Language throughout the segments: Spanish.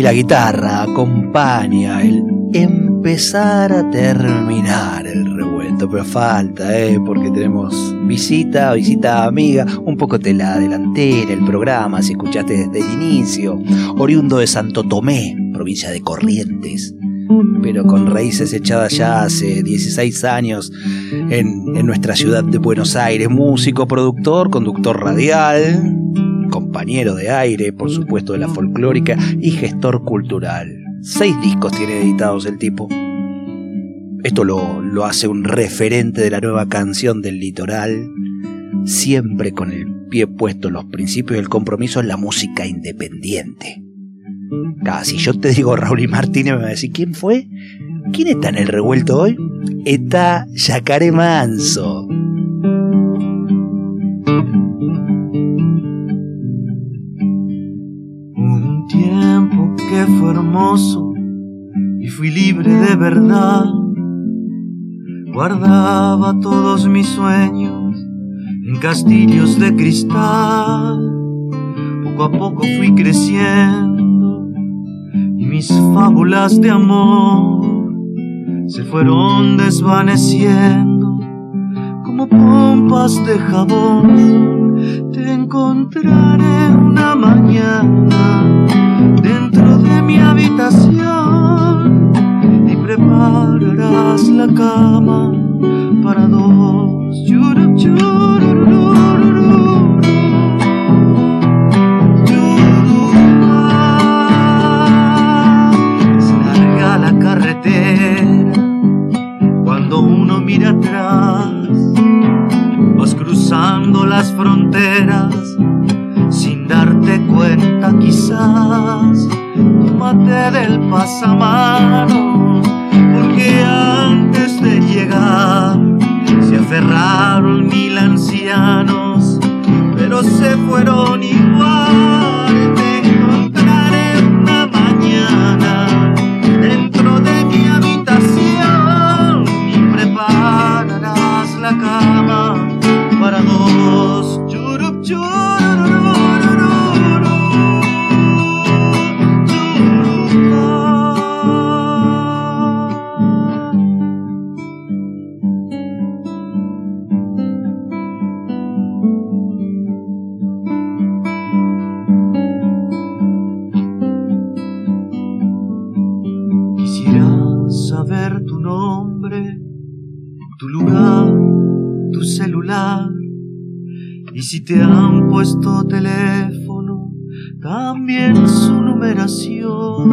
Y la guitarra acompaña el empezar a terminar el revuelto, pero falta, ¿eh? porque tenemos visita, visita amiga, un poco te la delantera el programa, si escuchaste desde el inicio, oriundo de Santo Tomé, provincia de Corrientes, pero con raíces echadas ya hace 16 años en, en nuestra ciudad de Buenos Aires, músico, productor, conductor radial, compañero de aire, por supuesto, de la folclórica y gestor cultural. Seis discos tiene editados el tipo. Esto lo, lo hace un referente de la nueva canción del litoral, siempre con el pie puesto en los principios del compromiso en la música independiente. Casi yo te digo Raúl y Martínez, me va a decir, ¿quién fue? ¿Quién está en el revuelto hoy? Está Yacaré Manso. Que fue hermoso y fui libre de verdad. Guardaba todos mis sueños en castillos de cristal. Poco a poco fui creciendo y mis fábulas de amor se fueron desvaneciendo como pompas de jabón. Te encontraré una mañana dentro de mi habitación y prepararás la cama para dos. Larga la carretera cuando uno mira atrás cruzando las fronteras sin darte cuenta quizás. Tómate del pasamanos, porque antes de llegar se aferraron mil ancianos, pero se fueron igual. Si te han puesto teléfono, también su numeración.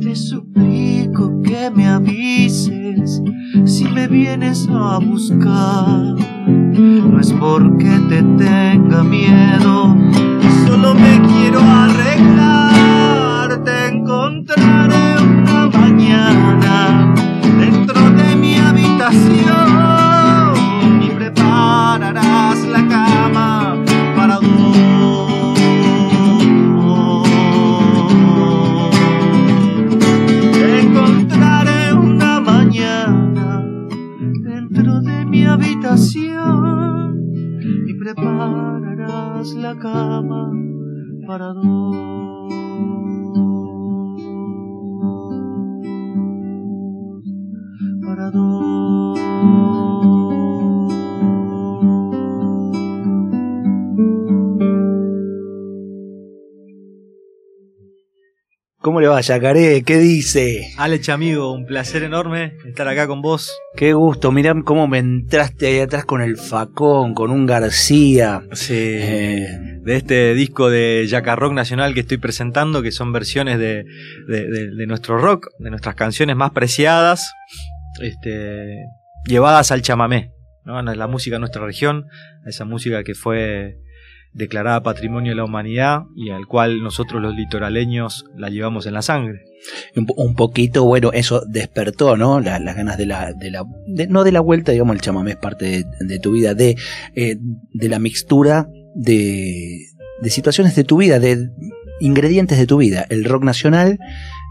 Te suplico que me avises si me vienes a buscar. No es porque te tenga miedo, solo me quiero arreglar. Te encontraré la cama para dos. ¿Cómo le va, Yacaré? ¿Qué dice? Alex, amigo, un placer enorme estar acá con vos. Qué gusto, mirá cómo me entraste ahí atrás con el facón, con un García. Sí. Eh, De este disco de Jaca Rock Nacional que estoy presentando, que son versiones de, de- de- de nuestro rock, de nuestras canciones más preciadas, este, llevadas al chamamé, ¿no? A la música de nuestra región, a esa música que fue declarada Patrimonio de la Humanidad y al cual nosotros los litoraleños la llevamos en la sangre. Un, poquito, bueno, eso despertó, ¿no? La- las ganas de la, de la no de la vuelta, digamos, el chamamé es parte de, de tu vida, de, eh, de la mixtura de, de situaciones de tu vida, de ingredientes de tu vida, el rock nacional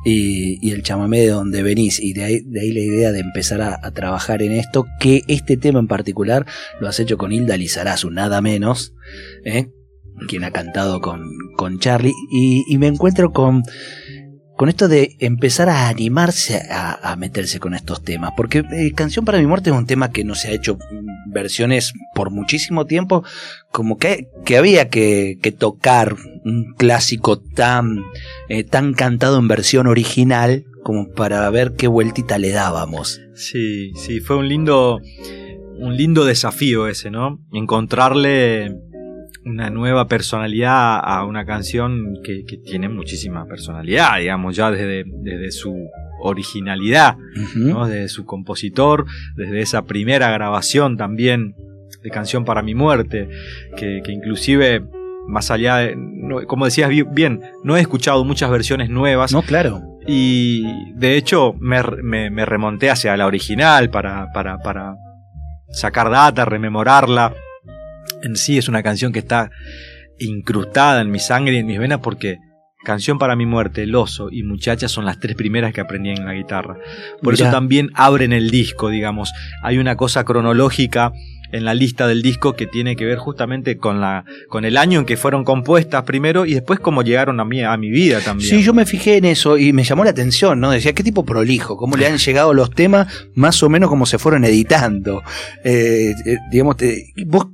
y, y el chamamé de donde venís, y de ahí, de ahí la idea de empezar a, trabajar en esto, que este tema en particular lo has hecho con Hilda Lizarazu, nada menos, ¿eh? quien ha cantado con, con Charlie, y, y me encuentro con con esto de empezar a animarse a, meterse con estos temas. Porque eh, Canción para mi muerte es un tema que no se ha hecho mm, versiones por muchísimo tiempo, como que, que había que, que tocar un clásico tan, eh, tan cantado en versión original como para ver qué vueltita le dábamos. Sí, sí, fue un lindo, un lindo desafío ese, ¿no? Encontrarle una nueva personalidad a una canción que, que tiene muchísima personalidad, digamos, ya desde, desde su originalidad. ¿no? Desde su compositor, desde esa primera grabación también de Canción para mi muerte, que, que inclusive, más allá de, no- como decías bi- bien, no he escuchado muchas versiones nuevas, No, claro. y de hecho me, me- me remonté hacia la original para, para, para sacar data, rememorarla. En sí es una canción que está incrustada en mi sangre y en mis venas porque Canción para mi muerte, El oso y Muchacha son las tres primeras que aprendí en la guitarra. Por Mirá. eso también abren el disco, digamos. Hay una cosa cronológica en la lista del disco que tiene que ver justamente con la con el año en que fueron compuestas primero y después cómo llegaron a mi a mi vida también. Sí, yo me fijé en eso y me llamó la atención, ¿no? Decía, qué tipo prolijo, cómo le han llegado los temas, más o menos como se fueron editando. Eh, eh, digamos, ¿vos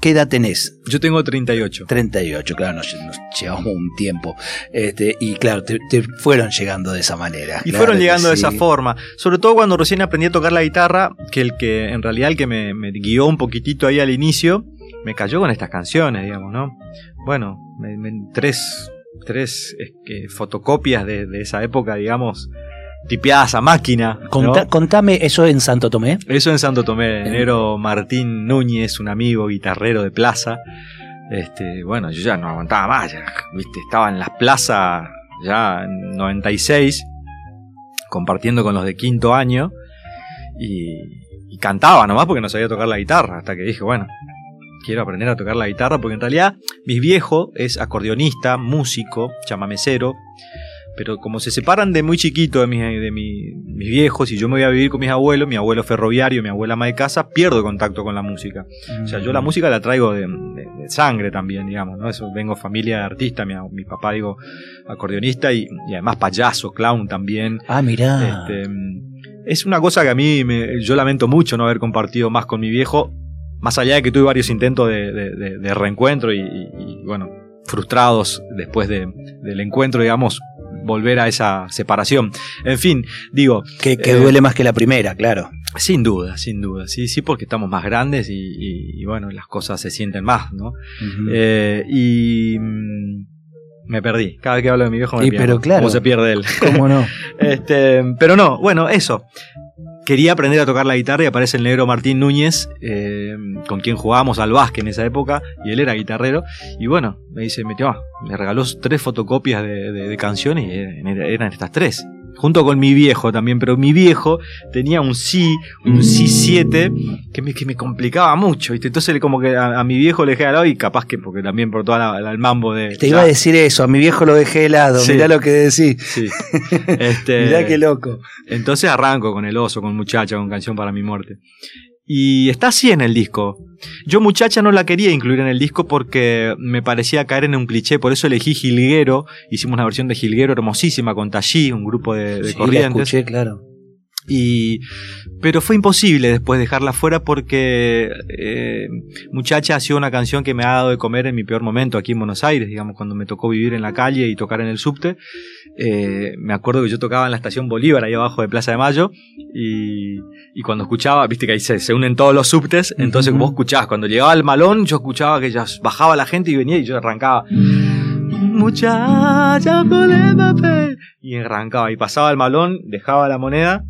qué edad tenés? Yo tengo 38. 38, claro, nos, nos llevamos un tiempo. Este, y claro, te, te fueron llegando de esa manera. Y claro fueron llegando de sí. esa forma. Sobre todo cuando recién aprendí a tocar la guitarra, que el que en realidad el que me, me guió un poquitito ahí al inicio, me cayó con estas canciones, digamos, ¿no? Bueno, me- me- tres, tres es que, fotocopias de, de esa época, digamos, tipeadas a máquina. Contame eso en Santo Tomé. Eso en Santo Tomé, enero Martín Núñez, un amigo guitarrero de plaza. Este, bueno, yo ya no aguantaba más, ya, viste, estaba en las plazas ya en 96, compartiendo con los de quinto año, y, y cantaba nomás porque no sabía tocar la guitarra, hasta que dije, bueno, quiero aprender a tocar la guitarra, porque en realidad mi viejo es acordeonista, músico, chamamecero, pero como se separan de muy chiquito de, mis, de mi- mis viejos y yo me voy a vivir con mis abuelos, mi abuelo ferroviario, mi abuela ama de casa, pierdo contacto con la música. O sea, yo la música la traigo de, de- de sangre también, digamos, ¿no? Eso, vengo familia de artista, mi, mi papá, digo, acordeonista y, y además payaso, clown también. Ah, mirá. Este, es una cosa que a mí me- yo lamento mucho no haber compartido más con mi viejo, más allá de que tuve varios intentos de, de- de- de reencuentro y, y- y, bueno, frustrados después de- del encuentro, digamos, volver a esa separación. En fin, digo, que que eh, duele más que la primera, claro. sin duda, sin duda, sí, sí, porque estamos más grandes y, y- y, bueno, las cosas se sienten más, ¿no? Eh, y mm, me perdí. Cada vez que hablo de mi viejo me Y pierdo. pero claro. ¿Cómo se pierde él? ¿Cómo no? Este, pero no, bueno, eso. Quería aprender a tocar la guitarra y aparece el negro Martín Núñez, eh, con quien jugábamos al básquet en esa época, y él era guitarrero. Y bueno, me dice, metió, me regaló tres fotocopias de, canciones y eran estas tres. Junto con mi viejo también, pero mi viejo tenía un sí, un sí 7, que me, que me complicaba mucho, ¿viste? Entonces como que a, a mi viejo le dejé al lado y capaz que, porque también por todo el mambo de... Te iba ya, a decir eso, a mi viejo lo dejé de lado, Sí. mirá lo que decís. Sí. Este, Mirá qué loco. Entonces arranco con el oso, con muchacha, con canción para mi muerte. Y está así en el disco. Yo muchacha no la quería incluir en el disco porque me parecía caer en un cliché, por eso elegí Jilguero. Hicimos una versión de Jilguero hermosísima con Tallí, un grupo de, de Sí, la corrientes. escuché, claro. Y, pero fue imposible después dejarla fuera porque eh, Muchacha ha sido una canción que me ha dado de comer en mi peor momento aquí en Buenos Aires, digamos, cuando me tocó vivir en la calle y tocar en el subte. Eh, me acuerdo que yo tocaba en la estación Bolívar, ahí abajo de Plaza de Mayo, y, y cuando escuchaba, viste que ahí se, se unen todos los subtes, entonces Ujú. vos escuchabas, cuando llegaba al malón, yo escuchaba que ya bajaba la gente y venía y yo arrancaba. Muchacha con el papel. Y arrancaba y pasaba el malón, dejaba la moneda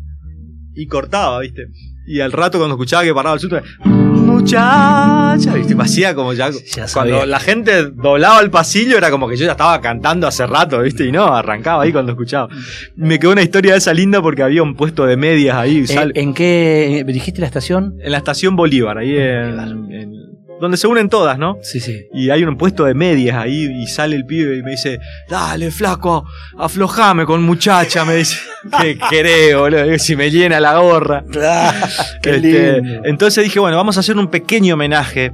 y cortaba, ¿viste? Y al rato cuando escuchaba que paraba el subte, muchacha. ¿Viste? Me hacía como ya. Ya cuando la gente doblaba el pasillo, era como que yo ya estaba cantando hace rato, ¿viste? Y no, arrancaba ahí cuando escuchaba. Me quedó una historia de esa linda porque había un puesto de medias ahí. ¿En, en qué dijiste la estación? en la estación Bolívar, ahí en, en- donde se unen todas, ¿no? Sí, sí. Y hay un puesto de medias ahí y sale el pibe y me dice, dale, flaco, aflojame con muchacha, me dice. ¿Qué querés, boludo? Si me llena la gorra. Qué Este, lindo. entonces dije, bueno, vamos a hacer un pequeño homenaje.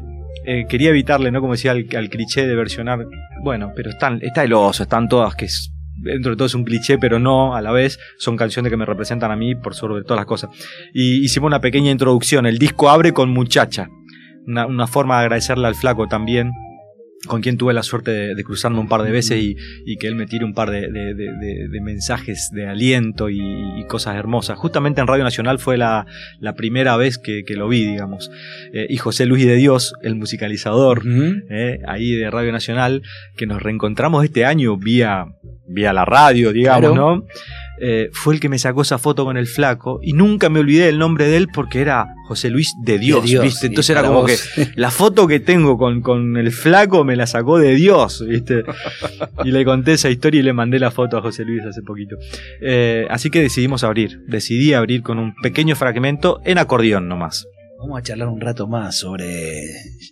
Eh, quería evitarle, ¿no? Como decía, al, al cliché de versionar. Bueno, pero están, está el oso, están todas que es- dentro de todo es un cliché, pero no a la vez. Son canciones que me representan a mí por sobre todas las cosas. Y hicimos una pequeña introducción. El disco abre con Muchacha. Una, una forma de agradecerle al flaco también. Con quien tuve la suerte de, de cruzarme un par de veces y, y que él me tire un par de, mensajes de aliento y, y cosas hermosas. Justamente en Radio Nacional fue la, la primera vez que, que lo vi, digamos. Eh, y José Luis de Dios, el musicalizador, eh, ahí de Radio Nacional, que nos reencontramos este año vía, vía la radio, digamos, Claro. ¿no? Eh, fue el que me sacó esa foto con el flaco y nunca me olvidé del nombre de él porque era José Luis de Dios, De Dios, ¿viste? Entonces era como vos. que la foto que tengo con, con el flaco me la sacó de Dios, ¿viste? Y le conté esa historia y le mandé la foto a José Luis hace poquito. Eh, así que decidimos abrir, decidí abrir con un pequeño fragmento en acordeón nomás. Vamos a charlar un rato más sobre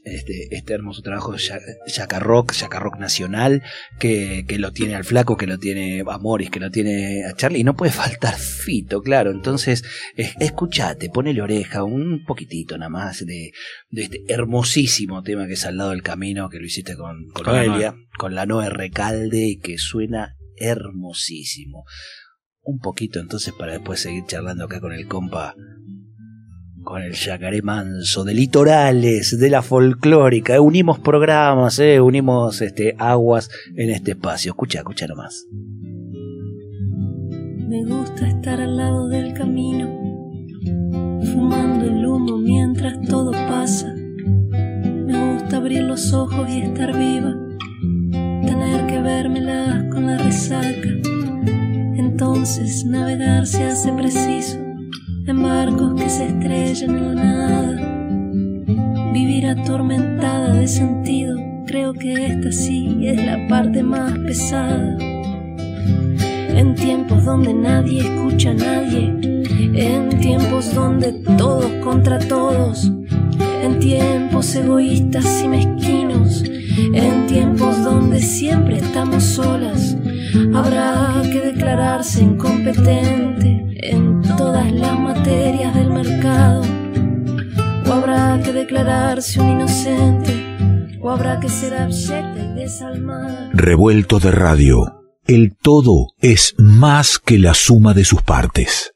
este, este hermoso trabajo de Ya- Yaca Rock, Yaca Rock Nacional, que, que lo tiene al flaco, que lo tiene a Morris, que lo tiene a Charlie, y no puede faltar Fito, claro. Entonces, es- escuchate, ponele oreja, un poquitito nada más de, de este hermosísimo tema que es al lado del camino, que lo hiciste con, con Con la con la Noe Recalde, y que suena hermosísimo. Un poquito entonces para después seguir charlando acá con el compa con el yacaré manso, de litorales, de la folclórica. Unimos programas, eh, unimos este, aguas en este espacio. Escucha, escucha nomás. Me gusta estar al lado del camino, fumando el humo mientras todo pasa. Me gusta abrir los ojos y estar viva, tener que vérmelas con la resaca. Entonces navegar se hace preciso se estrellan en la nada. Vivir atormentada de sentido, creo que esta sí es la parte más pesada. En tiempos donde nadie escucha a nadie, en tiempos donde todos contra todos, en tiempos egoístas y mezquinos, en tiempos donde siempre estamos solas, habrá que declararse incompetente en todas las materias declararse un inocente, o habrá que ser y desalmada. Revuelto de radio. El todo es más que la suma de sus partes.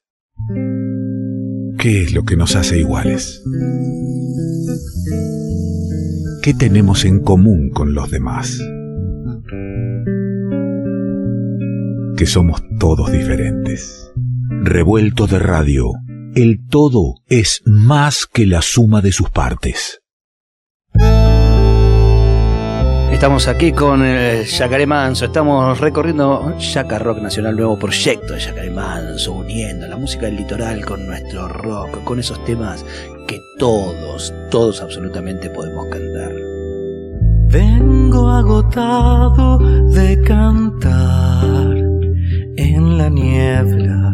¿Qué es lo que nos hace iguales? ¿Qué tenemos en común con los demás? Que somos todos diferentes. Revuelto de radio. El todo es más que la suma de sus partes. Estamos aquí con el Yacaré Manso, estamos recorriendo Yaca Rock Nacional, nuevo proyecto de Yacaré Manso, uniendo la música del litoral con nuestro rock, con esos temas que todos, todos absolutamente podemos cantar. Vengo agotado de cantar en la niebla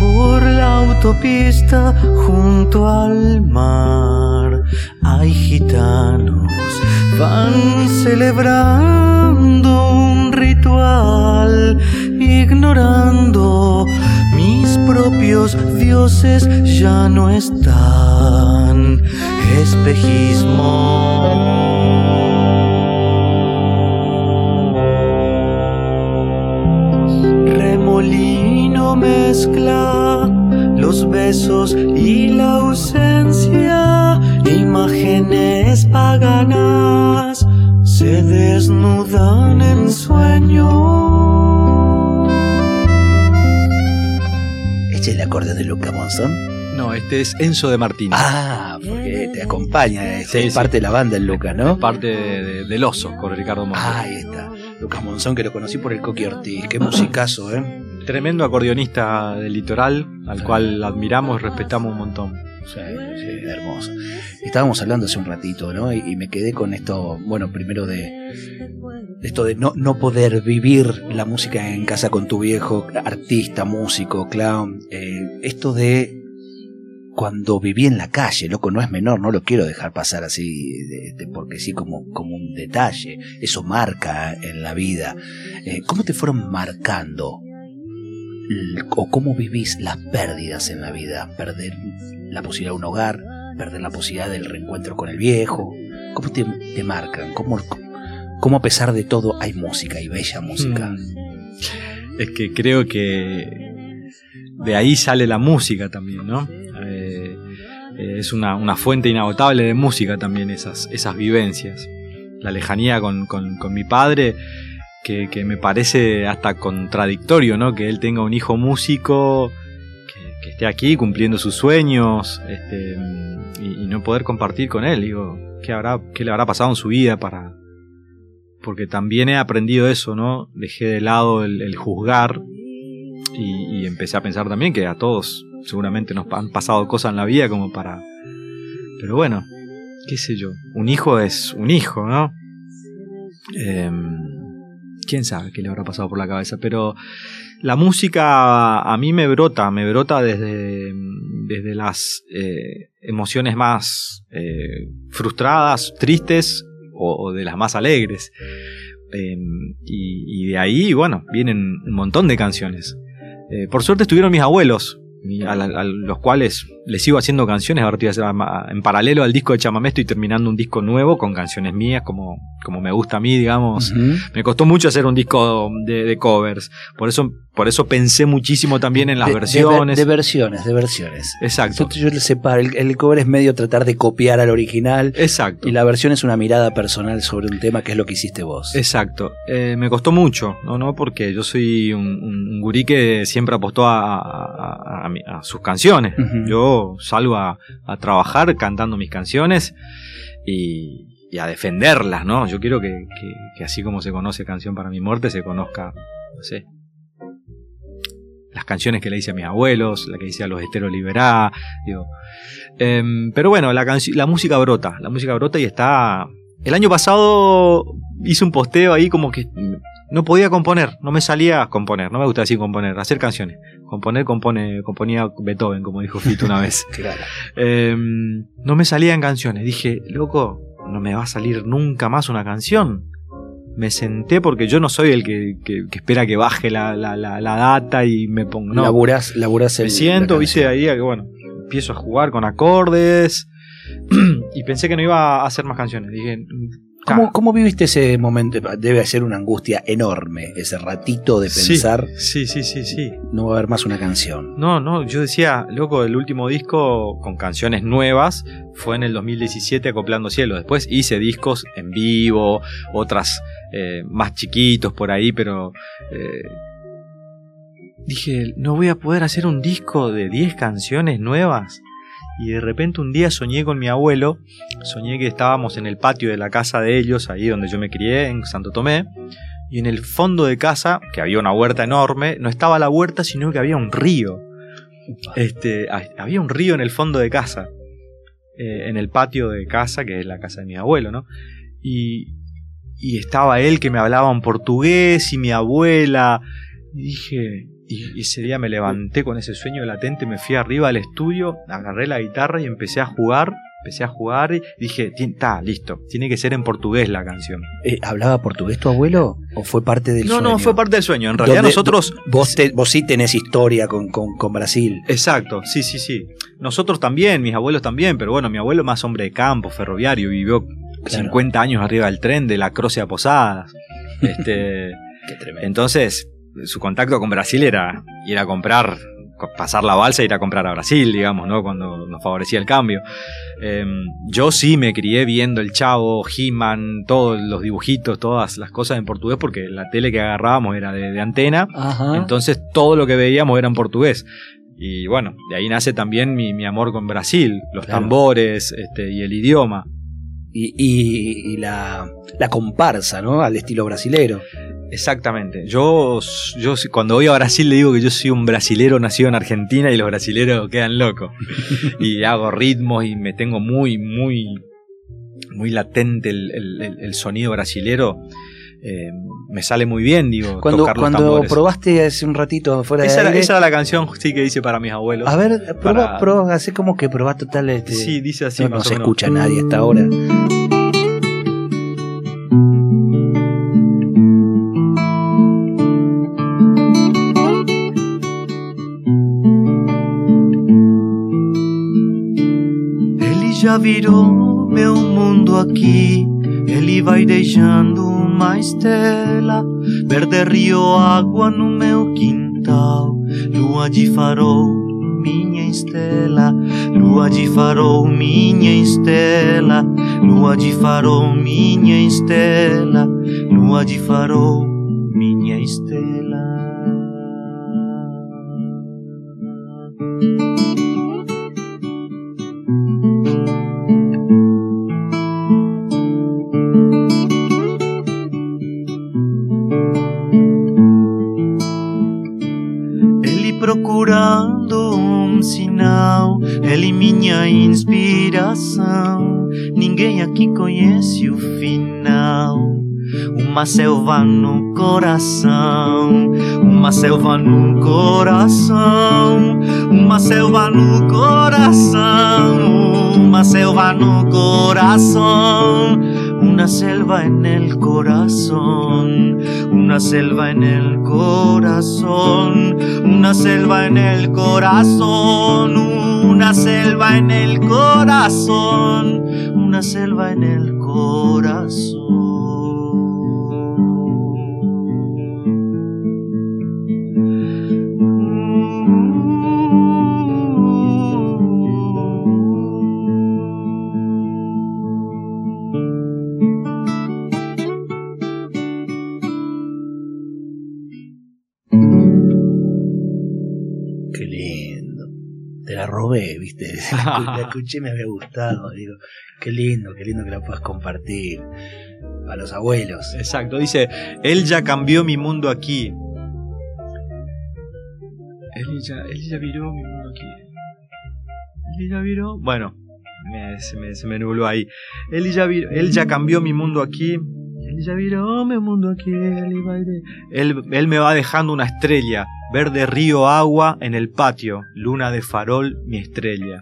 por la autopista junto al mar. Hay gitanos, van celebrando un ritual, ignorando mis propios dioses ya no están. Espejismo. Remolino mezcla los besos y la ausencia, imágenes paganas se desnudan en sueño. ¿Este es el acorde de Luca Monzón? No, este es Enzo de Martínez. Ah, porque te acompaña, es, Sí, es sí. parte de la banda el Luca, ¿no? Parte de- de- del oso con Ricardo Monzón. Ah, ahí está. Lucas Monzón, que lo conocí por el Coqui Ortiz. Qué musicazo, ¿eh? Tremendo acordeonista del litoral, al cual admiramos y respetamos un montón. Sí, sí, hermoso. Estábamos hablando hace un ratito, ¿no? Y, y me quedé con esto, bueno, primero de, de esto de no, no poder vivir la música en casa con tu viejo, artista, músico, clown. eh, esto de cuando viví en la calle, loco, no es menor, no lo quiero dejar pasar así, de- de- porque sí, como, como un detalle. Eso marca en la vida. Eh, ¿Cómo te fueron marcando? ¿O cómo vivís las pérdidas en la vida? Perder la posibilidad de un hogar, perder la posibilidad del reencuentro con el viejo. ¿Cómo te, te marcan? ¿Cómo, ¿Cómo a pesar de todo hay música y bella música? Mm. Es que creo que de ahí sale la música también, ¿no? Eh, eh, es una, una fuente inagotable de música también esas, esas vivencias. La lejanía con, con- con mi padre, que, me parece hasta contradictorio, ¿no? Que él tenga un hijo músico, que, esté aquí cumpliendo sus sueños, este, y, no poder compartir con él. Digo, ¿qué, habrá, ¿qué le habrá pasado en su vida para, porque también he aprendido eso, ¿no? Dejé de lado el, juzgar y, y empecé a pensar también que a todos seguramente nos han pasado cosas en la vida como para... Pero bueno, qué sé yo, un hijo es un hijo, ¿no? Em, quién sabe qué le habrá pasado por la cabeza, pero la música a mí me brota, me brota desde, desde las eh, emociones más eh, frustradas, tristes o, de las más alegres. Eh, y, y de ahí, bueno, vienen un montón de canciones. Eh, por suerte estuvieron mis abuelos, a, la- a los cuales les sigo haciendo canciones. Ahora estoy haciendo- en paralelo al disco de Chamamé estoy terminando un disco nuevo con canciones mías, como, como me gusta a mí, digamos. Me costó mucho hacer un disco de, de covers. Por eso, por eso pensé muchísimo también en las De- versiones. De, versiones, de versiones. Exacto. Yo, yo le separo. El, el cover es medio tratar de copiar al original. Exacto. Y la versión es una mirada personal sobre un tema que es lo que hiciste vos. Exacto. Eh, me costó mucho, ¿no? ¿no? Porque yo soy un, un- un gurí que siempre apostó a- a- a mi- a sus canciones. Yo salgo a, a trabajar cantando mis canciones y, y a defenderlas, ¿no? Yo quiero que, que- que así como se conoce Canción para mi muerte, se conozca, no sé, las canciones que le hice a mis abuelos, la que hice a los Esteros Liberá, digo. Em, pero bueno, la, la música brota, la música brota y está... El año pasado hice un posteo ahí como que no podía componer, no me salía a componer, no me gusta decir componer, hacer canciones. Componer, compone, componía Beethoven, como dijo Fito una vez. Claro. Eh, no me salían canciones. Dije, loco, no me va a salir nunca más una canción. Me senté porque yo no soy el que, que- que espera que baje la, la- la- la data y me pongo. No, Laburás, laburás el- me siento, viste, ahí que bueno, empiezo a jugar con acordes y pensé que no iba a hacer más canciones. Dije, ¿Cómo, "Ah, ¿Cómo viviste ese momento? Debe ser una angustia enorme, ese ratito de pensar, sí, sí, sí, sí. no va a haber más una canción. No, no, yo decía, loco, el último disco con canciones nuevas fue en el 2017 acoplando cielo. Después hice discos en vivo, otras eh, más chiquitos por ahí, pero eh, dije, no voy a poder hacer un disco de 10 canciones nuevas. Y de repente un día soñé con mi abuelo, soñé que estábamos en el patio de la casa de ellos, ahí donde yo me crié, en Santo Tomé, y en el fondo de casa, que había una huerta enorme, no estaba la huerta, sino que había un río. Este, ha- había un río en el fondo de casa, eh, en el patio de casa, que es la casa de mi abuelo, ¿no? Y, y estaba él que me hablaba en portugués y mi abuela. Y dije, y, ese día me levanté con ese sueño latente, me fui arriba al estudio, agarré la guitarra y empecé a jugar. Empecé a jugar y dije, está, listo, tiene que ser en portugués la canción. Eh, ¿Hablaba portugués tu abuelo o fue parte del No, sueño? no, fue parte del sueño. En realidad ¿Dónde- nosotros... Vos, te- vos sí tenés historia con, con, con Brasil. Exacto, sí, sí, sí. Nosotros también, mis abuelos también, pero bueno, mi abuelo más hombre de campo, ferroviario, vivió Claro. 50 años arriba del tren de la Croce a Posadas. Este, Qué tremendo. entonces, su contacto con Brasil era ir a comprar, co- pasar la balsa e ir a comprar a Brasil, digamos, ¿no? Cuando nos favorecía el cambio. Em, yo sí me crié viendo el Chavo, He-Man, todos los dibujitos, todas las cosas en portugués, porque la tele que agarrábamos era de, de antena. Ajá. Entonces todo lo que veíamos era en portugués. Y bueno, de ahí nace también mi, mi amor con Brasil, los Claro. tambores este, y el idioma. y, y- y la, la comparsa, ¿no? Al estilo brasilero. Exactamente. Yo, yo cuando voy a Brasil le digo que yo soy un brasilero nacido en Argentina y los brasileros quedan locos. y hago ritmos y me tengo muy, muy, muy latente el, sonido brasilero. Eh, me sale muy bien, digo, cuando, cuando probaste hace un ratito fuera esa de era, esa era la canción sí que hice para mis abuelos. A ver, prueba, hace como que probás total este, Sí, dice así. No, se escucha nadie hasta ahora. Já virou meu mundo aqui. Ele vai deixando uma estela, verde rio, água no meu quintal. Lua de farol, minha estela, lua de farol, minha estela, lua de farol, minha estela, lua de farol, minha estela. Ninguém aqui conhece o final. Uma selva no coração, uma selva no coração, uma selva no coração, uma selva no coração. Una selva en el corazón, una selva en el corazón, una selva en el corazón, una selva en el corazón, una selva en el La escuché, me había gustado. Digo, qué lindo, qué lindo que la puedas compartir. A los abuelos. Exacto, dice, él ya cambió mi mundo aquí. Él ya, él ya viró mi mundo aquí. Él ya viró. Bueno, se, me, se, nubló ahí. Él ya, él ya cambió mi mundo aquí. Él ya viró mi mundo aquí. Él, él me va dejando una estrella Verde río agua en el patio, luna de farol, mi estrella.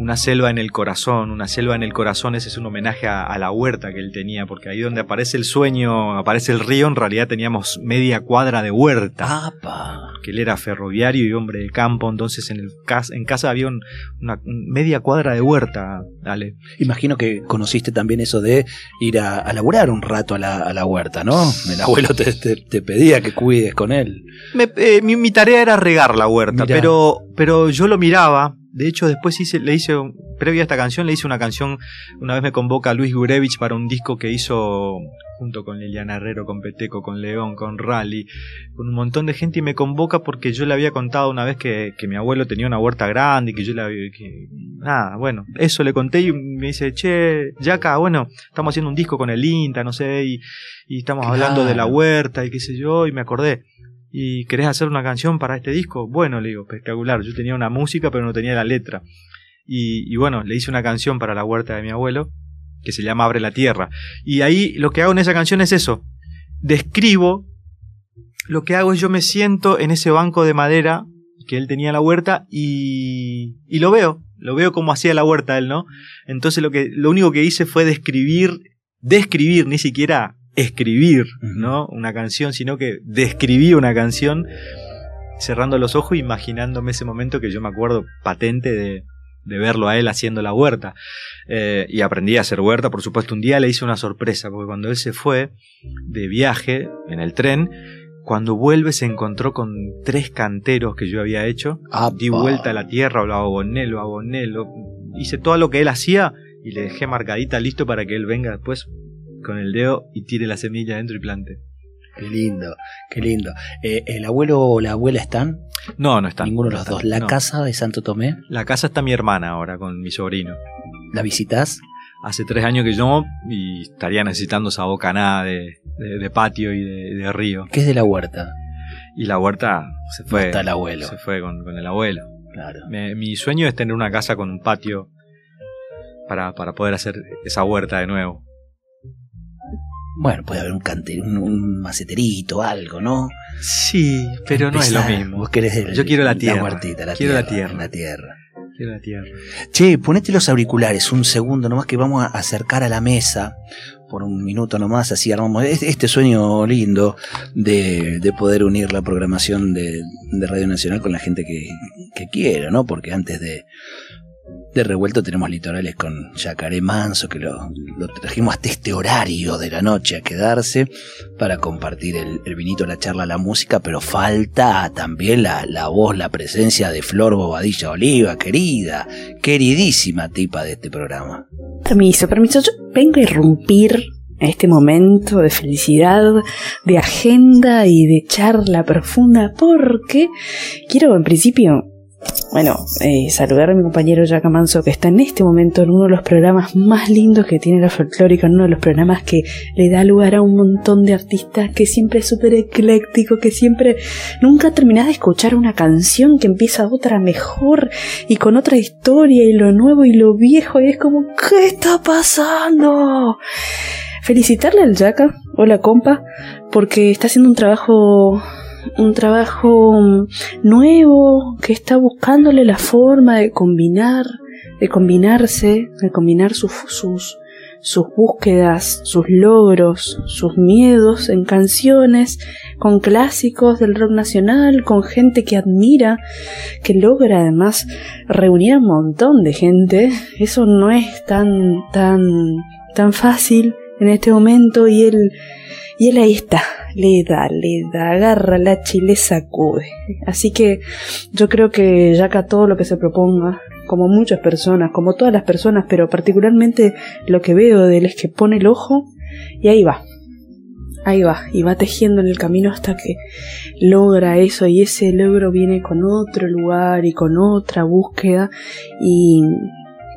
Una selva en el corazón, una selva en el corazón, ese es un homenaje a, la huerta que él tenía, porque ahí donde aparece el sueño, aparece el río, en realidad teníamos media cuadra de huerta. Que él era ferroviario y hombre de campo, entonces en, el, en casa había una media cuadra de huerta, dale. Imagino que conociste también eso de ir a, laburar un rato a la, huerta, ¿no? El abuelo te, pedía que cuides con él. Eh, mi, tarea era regar la huerta, pero, pero yo lo miraba de hecho, después hice, le hice, previa a esta canción, le hice una canción, una vez me convoca Luis Gurevich para un disco que hizo junto con Liliana Herrero, con Peteco, con León, con Rally, con un montón de gente y me convoca porque yo le había contado una vez que, mi abuelo tenía una huerta grande y que yo le había... Que, nada, bueno, eso le conté y me dice, che, acá bueno, estamos haciendo un disco con el INTA, no sé, y, estamos hablando de la huerta y qué sé yo, y me acordé ¿Y querés hacer una canción para este disco? Bueno, le digo, espectacular. Yo tenía una música, pero no tenía la letra. Y, bueno, le hice una canción para la huerta de mi abuelo, que se llama Abre la Tierra. Y ahí lo que hago en esa canción es eso. Describo, lo que hago es yo me siento en ese banco de madera que él tenía en la huerta y, y lo veo. Lo veo como hacía la huerta él, ¿no? Entonces lo, que, lo único que hice fue describir, describir, ni siquiera escribir, ¿no? Una canción, sino que describí una canción cerrando los ojos, imaginándome ese momento que yo me acuerdo patente de, verlo a él haciendo la huerta. Eh, y aprendí a hacer huerta, por supuesto. Un día le hice una sorpresa, porque cuando él se fue de viaje en el tren, cuando vuelve se encontró con tres canteros que yo había hecho. Di vuelta a la tierra, lo aboné, lo aboné, lo... hice todo lo que él hacía y le dejé marcadita listo para que él venga después con el dedo y tire la semilla dentro y plante. Qué lindo, qué lindo. Eh, ¿El abuelo o la abuela están? No, no están. Ninguno de los dos. ¿La casa de Santo Tomé? La casa está mi hermana ahora con mi sobrino. ¿La visitas? hace tres años que yo y estaría necesitando esa bocanada de, de, de patio y de, de río. ¿Qué es de la huerta? Y la huerta se fue. está el abuelo. Se fue con, con el abuelo. Claro. Me- mi sueño es tener una casa con un patio para, para poder hacer esa huerta de nuevo. Bueno, puede haber un cante, un, un maceterito, algo, ¿no? Sí, pero no es lo mismo. Vos querés el- Yo quiero la tierra. la Quiero la tierra, tierra. La tierra. Quiero la tierra. Che, ponete los auriculares un segundo nomás que vamos a acercar a la mesa por un minuto nomás, así armamos este, este sueño lindo de, de poder unir la programación de, de Radio Nacional con la gente que, que quiera, ¿no? Porque antes de, de revuelto tenemos litorales con Yacaré Manso, que lo, trajimos hasta este horario de la noche a quedarse para compartir el, el vinito, la charla, la música, pero falta también la, la voz, la presencia de Flor Bobadilla Oliva, querida, queridísima tipa de este programa. Permiso, permiso. Yo vengo a irrumpir en este momento de felicidad, de agenda y de charla profunda porque quiero en principio, bueno, eh, saludar a mi compañero Jack Manso que está en este momento en uno de los programas más lindos que tiene la folclórica, en uno de los programas que le da lugar a un montón de artistas, que siempre es súper ecléctico, que siempre nunca terminás de escuchar una canción que empieza otra mejor y con otra historia y lo nuevo y lo viejo y es como, ¿qué está pasando? Felicitarle al Yaka, hola compa, porque está haciendo un trabajo, un trabajo mm, nuevo, que está buscándole la forma de combinar, de combinarse, de combinar sus, sus, sus búsquedas, sus logros, sus miedos en canciones, con clásicos del rock nacional, con gente que admira, que logra además reunir a un montón de gente. Eso no es tan, tan, tan fácil en este momento y él, y él ahí está, le da, le da, agarra la chile sacude. Así que yo creo que ya acá todo lo que se proponga, como muchas personas, como todas las personas, pero particularmente lo que veo de él es que pone el ojo y ahí va. Ahí va, y va tejiendo en el camino hasta que logra eso y ese logro viene con otro lugar y con otra búsqueda y,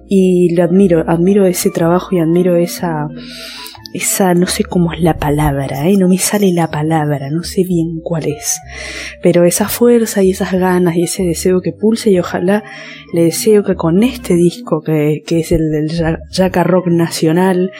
y le admiro, admiro ese trabajo y admiro esa, esa, no sé cómo es la palabra, ¿eh? no me sale la palabra, no sé bien cuál es, pero esa fuerza y esas ganas y ese deseo que pulse y ojalá le deseo que con este disco que, que es el del Yaka Rock Nacional,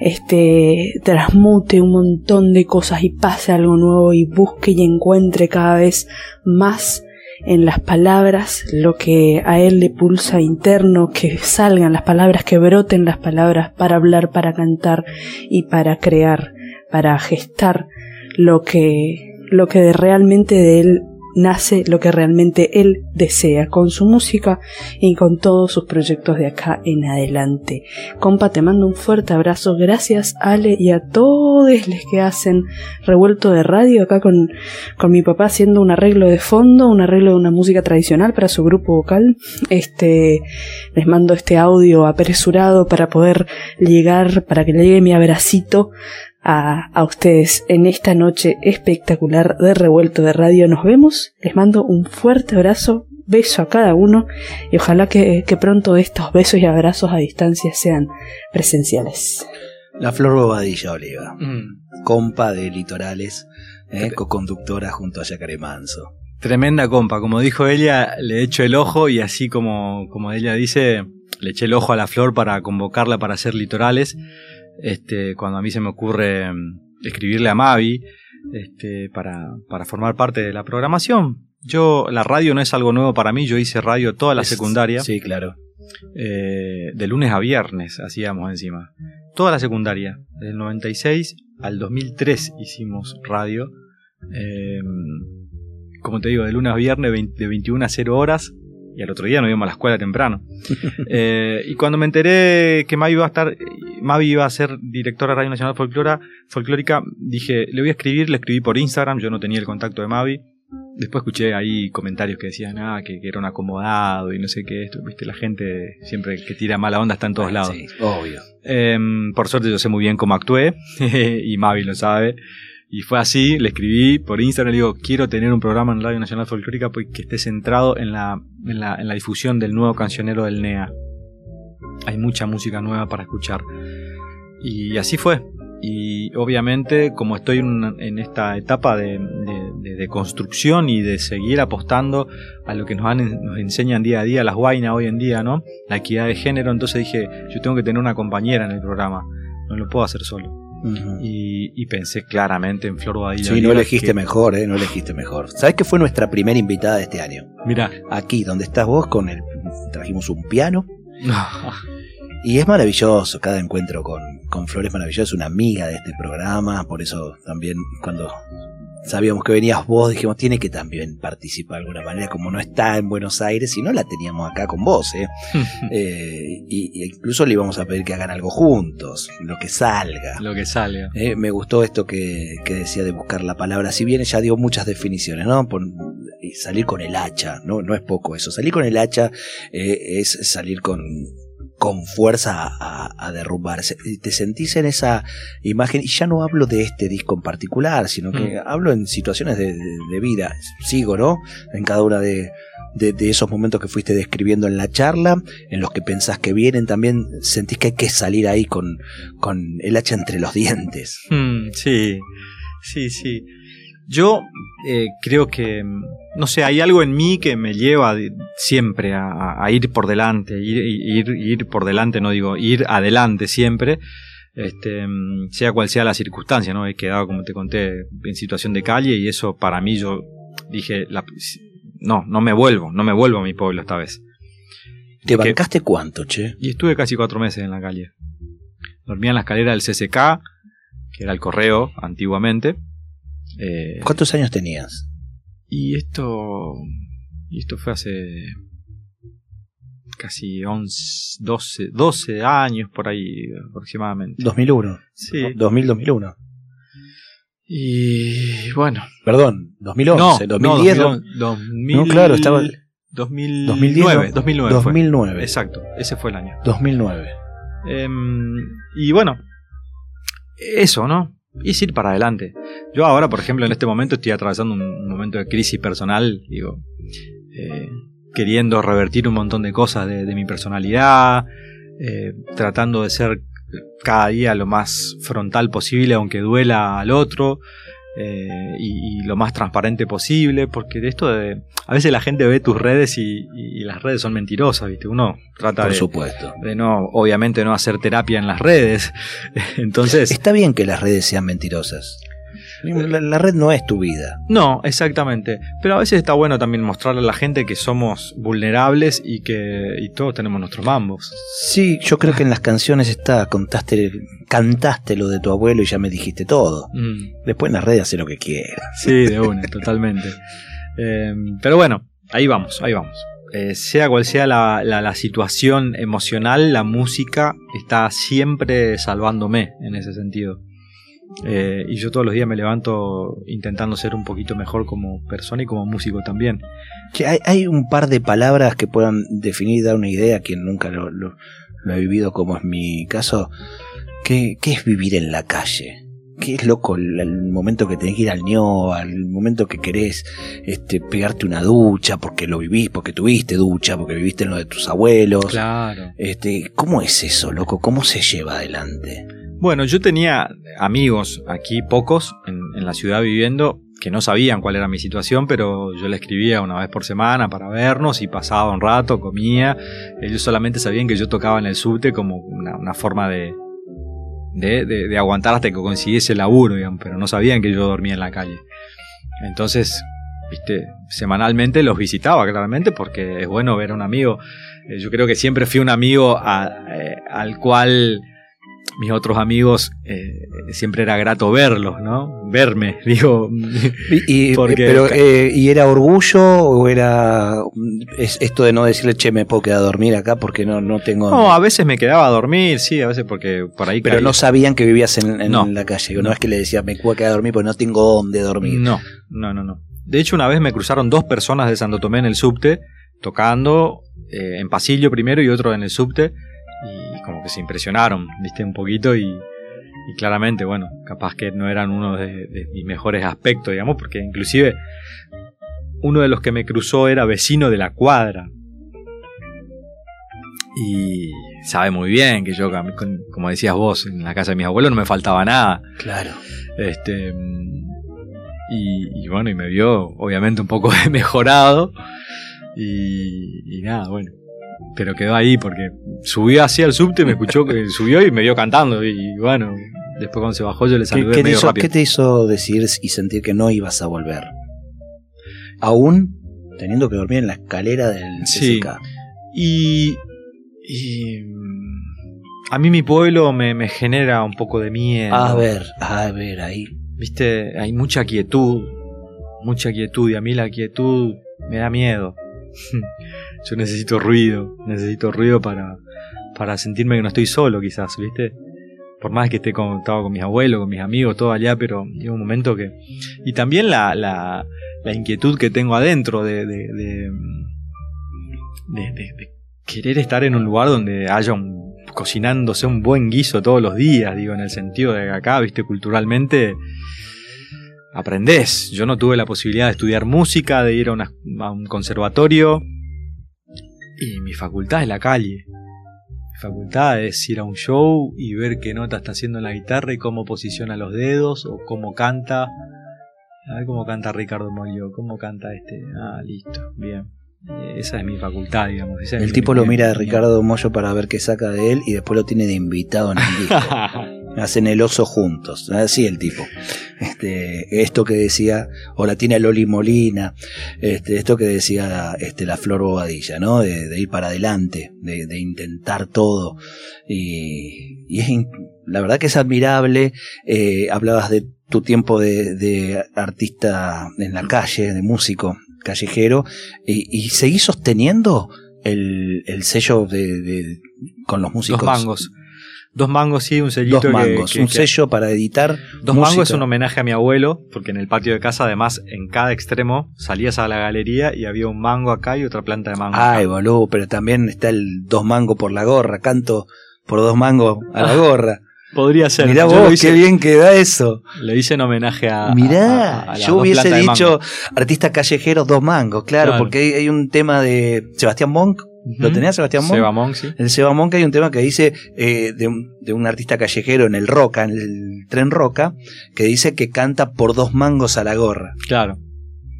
este, transmute un montón de cosas y pase algo nuevo y busque y encuentre cada vez más en las palabras lo que a él le pulsa interno, que salgan las palabras, que broten las palabras para hablar, para cantar y para crear, para gestar lo que, lo que realmente de él nace, lo que realmente él desea con su música y con todos sus proyectos de acá en adelante. Compa, te mando un fuerte abrazo. Gracias, Ale, y a todos los que hacen revuelto de radio acá con, con mi papá haciendo un arreglo de fondo, un arreglo de una música tradicional para su grupo vocal. Este, les mando este audio apresurado para poder llegar, para que le llegue mi abracito a, a ustedes en esta noche espectacular de revuelto de radio. Nos vemos, les mando un fuerte abrazo, beso a cada uno y ojalá que, que pronto estos besos y abrazos a distancia sean presenciales. La Flor Bobadilla Oliva, Mm. compa de Litorales, eh, co-conductora junto a Yacaré Manso. Tremenda compa, como dijo ella, le echo el ojo y así como, como ella dice, le eché el ojo a la flor para convocarla para hacer litorales. Este, cuando a mí se me ocurre mm, escribirle a Mavi este, para, para formar parte de la programación. Yo, la radio no es algo nuevo para mí, yo hice radio toda la Es- secundaria, Sí, claro. eh, de lunes a viernes hacíamos encima. Toda la secundaria, del 96 al 2003 hicimos radio. Eh, como te digo, de lunes a viernes 20 de 21 a 0 horas y al otro día nos íbamos a la escuela temprano. Eh, y cuando me enteré que Mavi iba a estar, Mavi iba a ser directora de Radio Nacional Folclora, Folclórica, dije, le voy a escribir, le escribí por Instagram, yo no tenía el contacto de Mavi. Después escuché ahí comentarios que decían, ah, que, que era un acomodado y no sé qué, esto, viste, la gente siempre que tira mala onda está en todos lados. Sí, obvio. Em, por suerte yo sé muy bien cómo actué y Mavi lo sabe. Y fue así, le escribí por Instagram, le digo, quiero tener un programa en Radio Nacional Folclórica pues, que esté centrado en la, en la, en la difusión del nuevo cancionero del NEA. hay mucha música nueva para escuchar. Y así fue. Y obviamente, como estoy en, esta etapa de, de- construcción y de seguir apostando a lo que nos, nos enseñan día a día las guainas hoy en día, ¿no? La equidad de género, entonces dije, yo tengo que tener una compañera en el programa, no lo puedo hacer solo. Y, y pensé claramente en Flor Badilla. Sí, no elegiste que- mejor, ¿eh? No elegiste mejor. ¿Sabes que fue nuestra primera invitada de este año? Mirá. Aquí, donde estás vos, con el trajimos un piano. Y es maravilloso, cada encuentro con, con Flor es maravilloso, es una amiga de este programa, por eso también cuando sabíamos que venías vos, dijimos, tiene que también participar de alguna manera, como no está en Buenos Aires, y no la teníamos acá con vos, ¿eh? Eh, y, y incluso le íbamos a pedir que hagan algo juntos, lo que salga. lo que salga. Eh, me gustó esto que, que decía de buscar la palabra, si bien ella dio muchas definiciones, ¿no? Por- salir con el hacha, ¿no? No es poco eso. Salir con el hacha eh, es salir con, con fuerza a, a- a derrumbar. Se- Te sentís en esa imagen, y ya no hablo de este disco en particular, sino que Mm. hablo en situaciones de, de- de vida. Sigo, ¿no? En cada una de, esos momentos que fuiste describiendo en la charla, en los que pensás que vienen, también sentís que hay que salir ahí con, con el hacha entre los dientes. Mm, sí, sí, sí. Yo eh, creo que, mm, no sé, hay algo en mí que me lleva siempre a, ir por delante, ir, ir, ir por delante, no digo, ir adelante siempre, este, sea cual sea la circunstancia, ¿no? He quedado, como te conté, en situación de calle y eso para mí yo dije, la- no, no me vuelvo, no me vuelvo a mi pueblo esta vez. ¿Te ¿Qué? bancaste cuánto, che? Y estuve casi cuatro meses en la calle. Dormía en la escalera del CCK, que era el correo antiguamente. Eh, ¿Cuántos años tenías? Y esto. Y esto fue hace. casi 11, 12, 12 años por ahí aproximadamente. 2001. Sí. 2000-2001. Y bueno. Perdón, 2011, no, 2010. no, no, 2000, No, claro, estaba- 2009, 2010, 2009, fue. 2009. Exacto, ese fue el año. 2009. Em, y bueno, eso, ¿no? Es ir para adelante. Yo ahora, por ejemplo, en este momento estoy atravesando un momento de crisis personal, digo, eh, queriendo revertir un montón de cosas de, de mi personalidad, eh, tratando de ser cada día lo más frontal posible, aunque duela al otro, eh, y, y lo más transparente posible, porque de esto de... A veces la gente ve tus redes y, y las redes son mentirosas, ¿viste? Uno trata Por de supuesto. de no, obviamente no hacer terapia en las redes. Entonces, Está bien que las redes sean mentirosas. La, la red no es tu vida. no, exactamente. Pero a veces está bueno también mostrarle a la gente que somos vulnerables y que y todos tenemos nuestros mambos. Sí, yo creo que en las canciones está, contaste, cantaste lo de tu abuelo y ya me dijiste todo. Mm, Después en las redes hace lo que quieras. sí, de una, totalmente. Eh, pero bueno, ahí vamos, ahí vamos. Eh, sea cual sea la, la- la situación emocional, la música está siempre salvándome en ese sentido. Eh, y yo todos los días me levanto intentando ser un poquito mejor como persona y como músico también. Hay, hay un par de palabras que puedan definir y dar una idea a quien nunca lo, lo- lo ha vivido, como es mi caso. ¿Qué, qué es vivir en la calle? ¿Qué es loco el, el momento que tenés que ir al ño, al momento que querés este, pegarte una ducha porque lo vivís, porque tuviste ducha, porque viviste en lo de tus abuelos? Claro. Este, ¿Cómo es eso, loco? ¿Cómo se lleva adelante? Bueno, yo tenía amigos aquí, pocos, en, en la ciudad viviendo, que no sabían cuál era mi situación, pero yo le escribía una vez por semana para vernos y pasaba un rato, comía. Ellos solamente sabían que yo tocaba en el subte como una, una forma de, de, de- aguantar hasta que consiguiese el laburo, pero no sabían que yo dormía en la calle. Entonces, semanalmente los visitaba claramente porque es bueno ver a un amigo. Eh, yo creo que siempre fui un amigo a- eh, al cual mis otros amigos eh, siempre era grato verlos, ¿no? Verme, digo. Y, y- Porque- pero, eh, ¿Y era orgullo o era es esto de no decirle, che, me puedo quedar a dormir acá porque no, no tengo... No, a veces me quedaba a dormir, sí, a veces porque por ahí pero caía. no sabían que vivías en, en No. la calle. No, es que le decías, me puedo quedar a dormir porque no tengo dónde dormir. No, no, no, no. De hecho, una vez me cruzaron dos personas de Santo Tomé en el subte, tocando eh, en pasillo primero y otro en el subte, como que se impresionaron, viste, un poquito y, y claramente, bueno, capaz que no eran uno de, de mis mejores aspectos, digamos, porque inclusive uno de los que me cruzó era vecino de la cuadra. Y sabe muy bien que yo, como decías vos, en la casa de mis abuelos no me faltaba nada. Claro. Este, y, y bueno, y me vio obviamente un poco mejorado. Y, y nada, bueno. Pero quedó ahí porque subió hacia el subte, me escuchó que subió y me vio cantando. Y bueno, después cuando se bajó yo le ¿Qué, saludé qué te medio hizo, rápido. qué te hizo decir y sentir que no ibas a volver? Aún teniendo que dormir en la escalera del Sí. CCK. Y, y, a mí mi pueblo me, me genera un poco de miedo. A ver, a ver, ahí. Viste, hay mucha quietud, mucha quietud y a mí la quietud me da miedo. Yo necesito ruido, necesito ruido para, para sentirme que no estoy solo quizás, ¿viste? Por más que esté con, estaba con mis abuelos, con mis amigos, todo allá, pero llega un momento que... Y también la, la, la inquietud que tengo adentro de, de, de, de- de- de querer estar en un lugar donde haya un cocinándose un buen guiso todos los días, digo, en el sentido de que acá, viste, culturalmente aprendés. Yo no tuve la posibilidad de estudiar música, de ir a, una- a un conservatorio. Y mi facultad es la calle. Mi facultad es ir a un show y ver qué nota está haciendo en la guitarra y cómo posiciona los dedos o cómo canta. A ver cómo canta Ricardo Molio, cómo canta este. Ah, listo, bien. Eh, Esa es mi facultad, digamos. esa es El tipo lo mi- mira mi- Ricardo Mollo para ver qué saca de él y después lo tiene de invitado en el disco. Hacen el oso juntos. Así el tipo. Este, esto que decía, o la tiene Loli Molina, este, esto que decía este, la Flor Bobadilla, ¿no? De, de ir para adelante, de, de intentar todo. Y, y es, la verdad que es admirable. Eh, hablabas de tu tiempo de, de artista en la calle, de músico callejero, y, y seguís sosteniendo el, el sello de, de- con los músicos. Dos mangos. Dos mangos, sí, un sellito Dos mangos, que- un que- sello para editar. Dos música. mangos es un homenaje a mi abuelo, porque en el patio de casa, además, en cada extremo salías a la galería y había un mango acá y otra planta de mango. acá. Ay, boludo, pero también está el dos mangos por la gorra, canto por dos mangos a la gorra. Podría ser. Mirá Yo vos, hice, qué bien queda eso. Lo hice en homenaje a. Mirá, a- a- a las yo hubiese dicho artista callejero dos mangos, claro, Claro. porque hay, hay un tema de Sebastián Monk, ¿lo tenía Sebastián Monk? Seba Monk, sí. En Seba Monk hay un tema que dice eh, de, un, de un artista callejero en el Roca, en el tren Roca, que dice que canta por dos mangos a la gorra. Claro.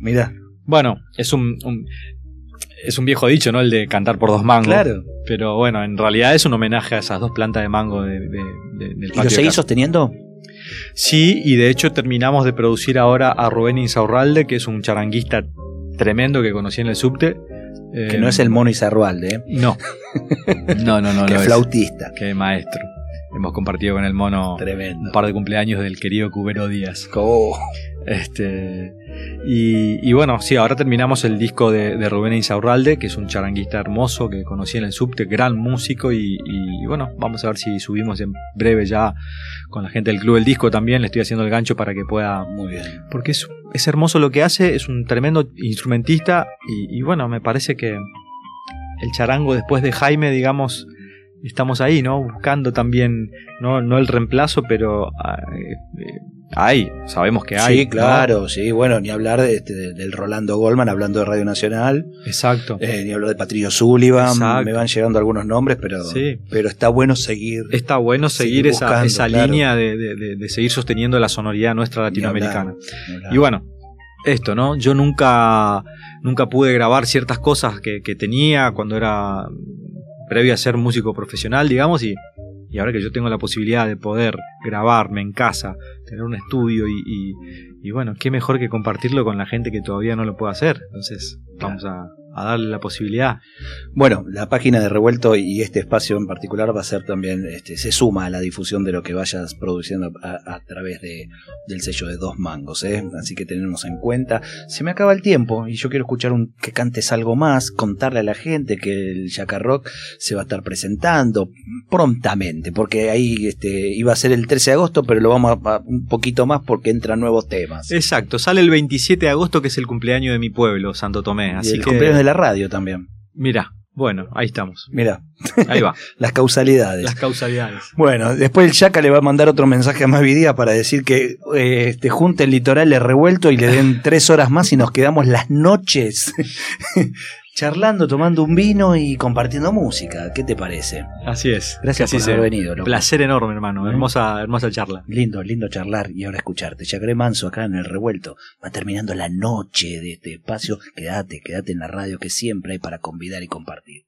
Mirá, Bueno, es un, un- Es un viejo dicho, ¿no? El de cantar por dos mangos. claro. Pero bueno, en realidad es un homenaje a esas dos plantas de mango de, de- de- del ¿Y patio lo de seguís sosteniendo? Sí, y de hecho terminamos de producir ahora a Rubén Insaurralde, que es un charanguista tremendo que conocí en el subte. Que Eh, no es el mono Izarrualde, ¿eh? No. No, no, no. que es. flautista. Qué maestro. Hemos compartido con el mono Tremendo. un par de cumpleaños del querido Cubero Díaz. Oh, Este, y, y bueno, sí, ahora terminamos el disco de, de Rubén Insaurralde, que es un charanguista hermoso que conocí en el subte, gran músico. Y, y bueno, vamos a ver si subimos en breve ya con la gente del Club del Disco también. Le estoy haciendo el gancho para que pueda. muy bien. Porque es, es hermoso lo que hace, es un tremendo instrumentista. Y, y bueno, me parece que el charango después de Jaime, digamos. Estamos ahí, ¿no? Buscando también, no, no el reemplazo, pero ah, eh, hay, sabemos que hay. sí, ¿no? claro, sí. Bueno, ni hablar de este, del Rolando Goldman hablando de Radio Nacional, Exacto. eh, ni hablar de Patricio Sullivan. Exacto. Me van llegando algunos nombres, pero, Sí. pero está bueno seguir. Está bueno seguir Seguir esa, buscando, esa claro. línea de, de- de- de seguir sosteniendo la sonoridad nuestra Ni hablar, latinoamericana. ni hablar. Y bueno, esto, ¿no? Yo nunca, nunca pude grabar ciertas cosas que, que tenía cuando era previo a ser músico profesional, digamos, y, y ahora que yo tengo la posibilidad de poder grabarme en casa, tener un estudio y, y- y bueno, qué mejor que compartirlo con la gente que todavía no lo puede hacer. Entonces, vamos a, a darle la posibilidad. Bueno, la página de Revuelto y este espacio en particular va a ser también, este, se suma a la difusión de lo que vayas produciendo a, a través de, del sello de dos mangos, ¿eh? así que tenemos en cuenta. Se me acaba el tiempo y yo quiero escuchar un, que cantes algo más, contarle a la gente que el Yaca Rock se va a estar presentando prontamente, porque ahí este, iba a ser el 13 de agosto, pero lo vamos a, a- un poquito más porque entran nuevos temas. Exacto, sale el 27 de agosto, que es el cumpleaños de mi pueblo, Santo Tomé. y Así el que, cumpleaños de la radio también. mira, bueno, ahí estamos. Mira, Ahí va, las causalidades. las causalidades. Bueno, después el Chaca le va a mandar otro mensaje a más Vidía para decir que eh, este, junte el litoral de revuelto y le den tres horas más y nos quedamos las noches charlando, tomando un vino y compartiendo música. ¿Qué te parece? Así es. Gracias por haber venido. loco. Placer enorme, hermano. ¿Eh? Hermosa, hermosa charla. Lindo, lindo charlar y ahora escucharte. Chagré Manso acá en el revuelto. Va terminando la noche de este espacio. Quédate, quédate en la radio que siempre hay para convidar y compartir.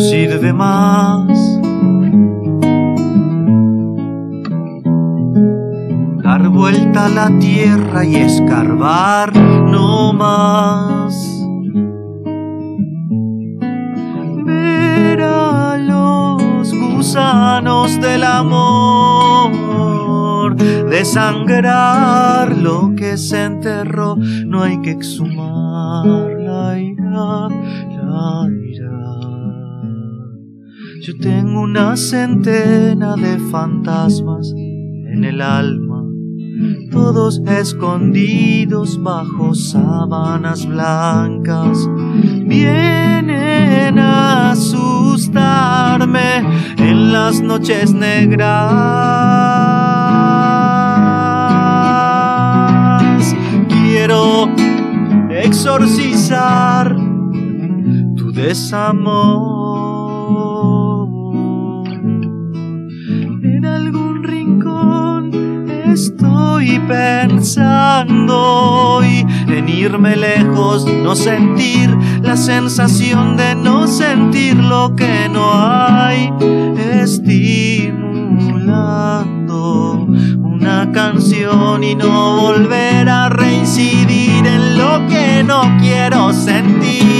Sirve más. Dar vuelta a la tierra y escarbar no más. Ver a los gusanos del amor desangrar lo que se enterró, no hay que exhumar la ira, la ira. Yo tengo una centena de fantasmas en el alma, todos escondidos bajo sábanas blancas. Vienen a asustarme en las noches negras. Quiero exorcizar tu desamor. Estoy pensando en irme lejos, no sentir la sensación de no sentir lo que no hay, estimulando una canción y no volver a reincidir en lo que no quiero sentir.